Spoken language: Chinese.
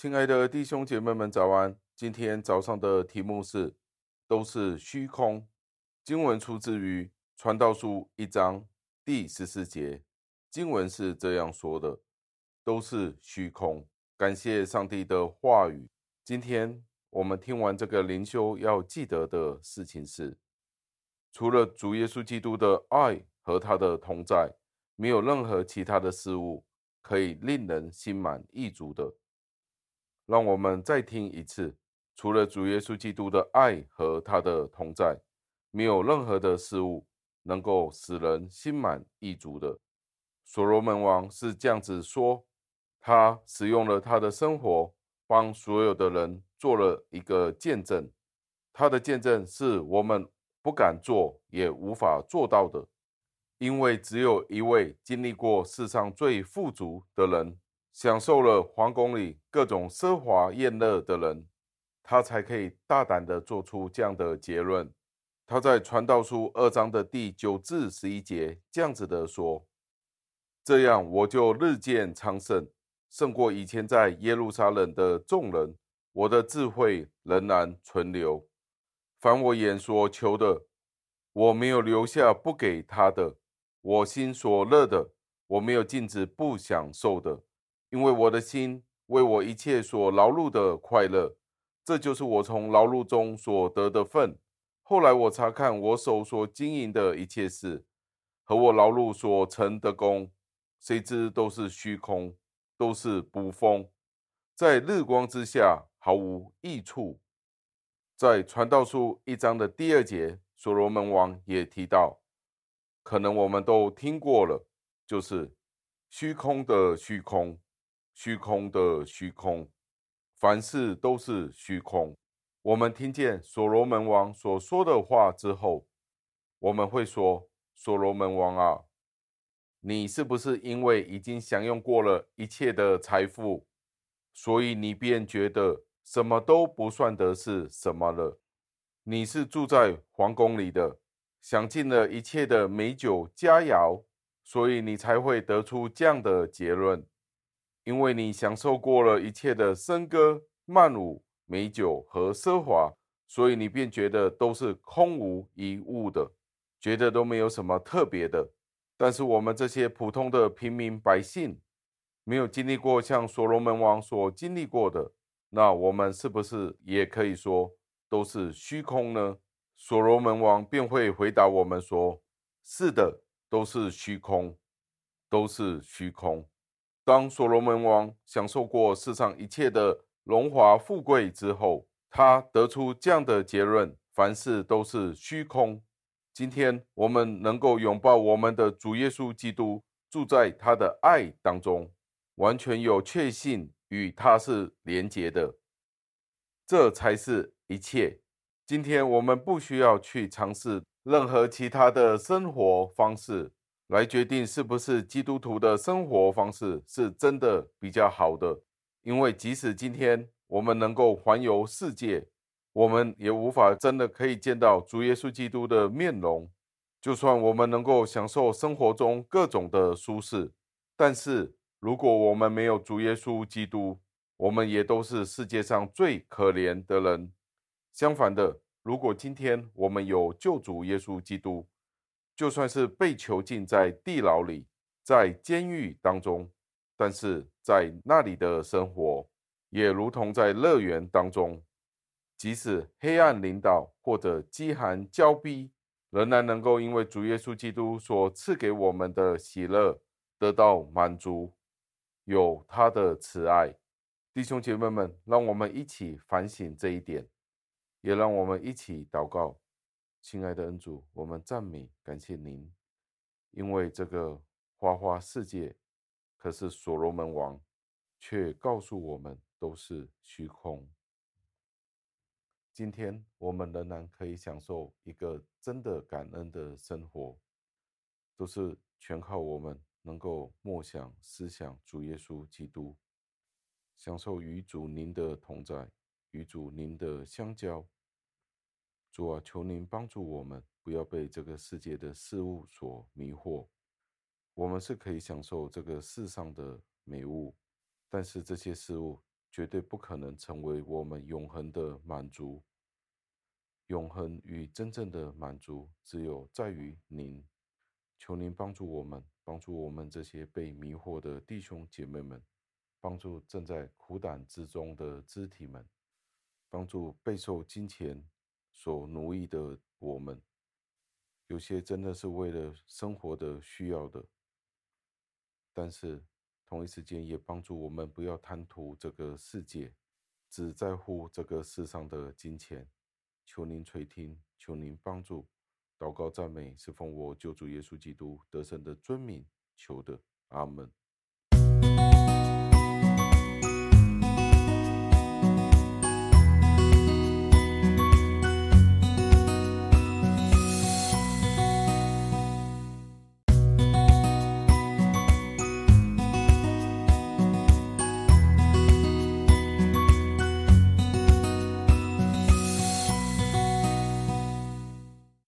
亲爱的弟兄姐妹们，早安！今天早上的题目是“都是虚空”。经文出自于《传道书》一章第十四节，经文是这样说的：“都是虚空。”感谢上帝的话语。今天我们听完这个灵修，要记得的事情是：除了主耶稣基督的爱和他的同在，没有任何其他的事物可以令人心满意足的。让我们再听一次：除了主耶稣基督的爱和他的同在。没有任何的事物能够使人心满意足的。所罗门王是这样子说，他使用了他的生活，帮所有的人做了一个见证。他的见证是我们不敢做也无法做到的，因为只有一位经历过世上最富足的人，享受了皇宫里各种奢华宴乐的人，他才可以大胆地做出这样的结论。他在传道书二章的第九至十一节这样子的说：“这样我就日渐昌盛，胜过以前在耶路撒冷的众人。我的智慧仍然存留，凡我眼所求的，我没有留下不给他的；我心所乐的，我没有禁止不享受的，因为我的心为我一切所劳碌的快乐，这就是我从劳碌中所得的份。”后来我查看我手所经营的一切事，和我劳碌所成的功，谁知都是虚空，都是捕风，在日光之下毫无益处。在传道书一章的第二节，所罗门王也提到，可能我们都听过了，就是虚空的虚空，虚空的虚空，凡事都是虚空。我们听见所罗门王所说的话之后，我们会说：“所罗门王啊，你是不是因为已经享用过了一切的财富，所以你便觉得什么都不算得是什么了？你是住在皇宫里的，享尽了一切的美酒佳肴，所以你才会得出这样的结论，因为你享受过了一切的笙歌曼舞。”美酒和奢华，所以你便觉得都是空无一物的，觉得都没有什么特别的。但是我们这些普通的平民百姓，没有经历过像所罗门王所经历过的，那我们是不是也可以说都是虚空呢？所罗门王便会回答我们说：“是的，都是虚空，都是虚空。”当所罗门王享受过世上一切的。荣华富贵之后，他得出这样的结论：凡事都是虚空。今天我们能够拥抱我们的主耶稣基督，住在他的爱当中，完全有确信与他是连结的，这才是一切。今天我们不需要去尝试任何其他的生活方式，来决定是不是基督徒的生活方式是真的比较好的。因为即使今天我们能够环游世界，我们也无法真的可以见到主耶稣基督的面容。就算我们能够享受生活中各种的舒适，但是如果我们没有主耶稣基督，我们也都是世界上最可怜的人。相反的，如果今天我们有救主耶稣基督，就算是被囚禁在地牢里，在监狱当中。但是在那里的生活，也如同在乐园当中，即使黑暗临导或者饥寒交逼，仍然能够因为主耶稣基督所赐给我们的喜乐得到满足，有他的慈爱。弟兄姐妹们，让我们一起反省这一点，也让我们一起祷告。亲爱的恩主，我们赞美感谢您，因为这个花花世界。可是所罗门王却告诉我们，都是虚空。今天我们仍然可以享受一个真的感恩的生活，都是全靠我们能够默想、思想主耶稣基督，享受与主您的同在，与主您的相交。主啊，求您帮助我们，不要被这个世界的事物所迷惑。我们是可以享受这个世上的美物，但是这些事物绝对不可能成为我们永恒的满足。永恒与真正的满足，只有在于您。求您帮助我们，帮助我们这些被迷惑的弟兄姐妹们，帮助正在苦胆之中的肢体们，帮助备受金钱所奴役的我们。有些真的是为了生活的需要的，但是同一时间也帮助我们不要贪图这个世界，只在乎这个世上的金钱。求您垂听，求您帮助，祷告赞美是奉我救主耶稣基督得胜的尊名求的，阿门。